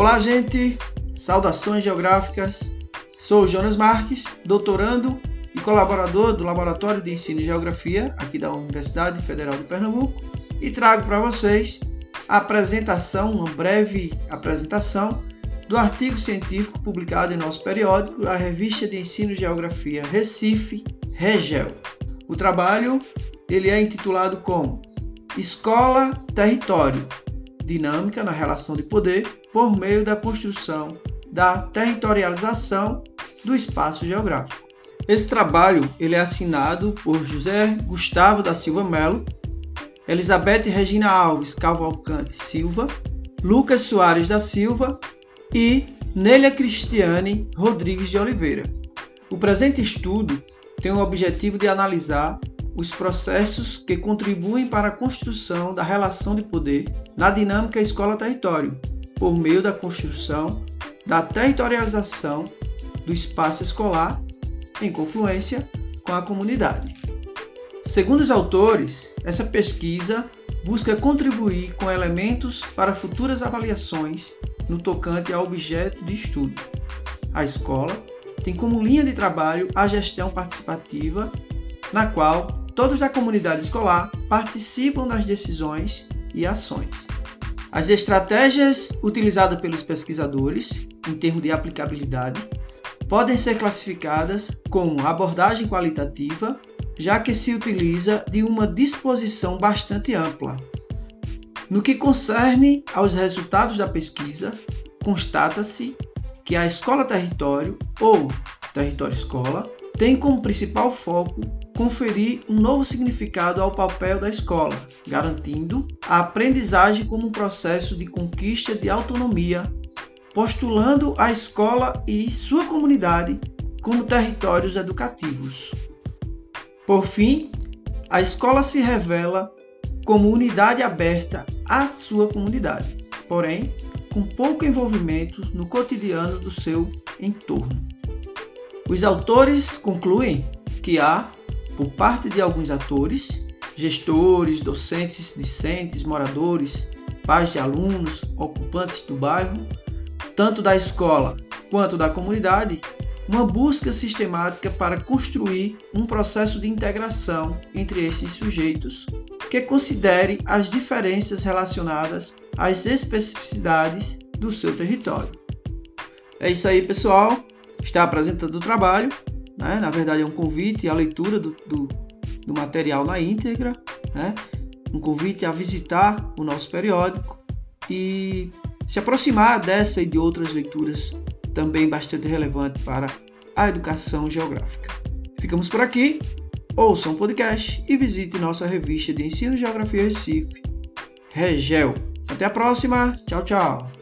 Olá, gente! Saudações geográficas! Sou Jonas Marques, doutorando e colaborador do Laboratório de Ensino e Geografia aqui da Universidade Federal de Pernambuco e trago para vocês a apresentação, uma breve apresentação do artigo científico publicado em nosso periódico, a Revista de Ensino e Geografia Recife, Regel. O trabalho ele é intitulado como Escola Território, dinâmica na relação de poder por meio da construção da territorialização do espaço geográfico. Esse trabalho ele é assinado por José Gustavo da Silva Melo, Elizabeth Regina Alves Cavalcante Silva, Lucas Soares da Silva e Nélia Cristiane Rodrigues de Oliveira. O presente estudo tem o objetivo de analisar os processos que contribuem para a construção da relação de poder na dinâmica escola-território, por meio da construção da territorialização do espaço escolar em confluência com a comunidade. Segundo os autores, essa pesquisa busca contribuir com elementos para futuras avaliações no tocante ao objeto de estudo. A escola tem como linha de trabalho a gestão participativa, na qual todos da comunidade escolar participam das decisões e ações. As estratégias utilizadas pelos pesquisadores, em termos de aplicabilidade, podem ser classificadas como abordagem qualitativa, já que se utiliza de uma disposição bastante ampla. No que concerne aos resultados da pesquisa, constata-se que a escola-território ou território-escola tem como principal foco conferir um novo significado ao papel da escola, garantindo a aprendizagem como um processo de conquista de autonomia, postulando a escola e sua comunidade como territórios educativos. Por fim, a escola se revela como unidade aberta à sua comunidade, porém com pouco envolvimento no cotidiano do seu entorno. Os autores concluem que há por parte de alguns atores, gestores, docentes, discentes, moradores, pais de alunos, ocupantes do bairro, tanto da escola quanto da comunidade, uma busca sistemática para construir um processo de integração entre esses sujeitos que considere as diferenças relacionadas às especificidades do seu território. É isso aí, pessoal. Está apresentando o trabalho né? Na verdade, é um convite à leitura do, do, do material na íntegra, né? um convite a visitar o nosso periódico e se aproximar dessa e de outras leituras também bastante relevantes para a educação geográfica. Ficamos por aqui. Ouça um podcast e visite nossa revista de Ensino Geografia Recife, Regel. Até a próxima. Tchau, tchau.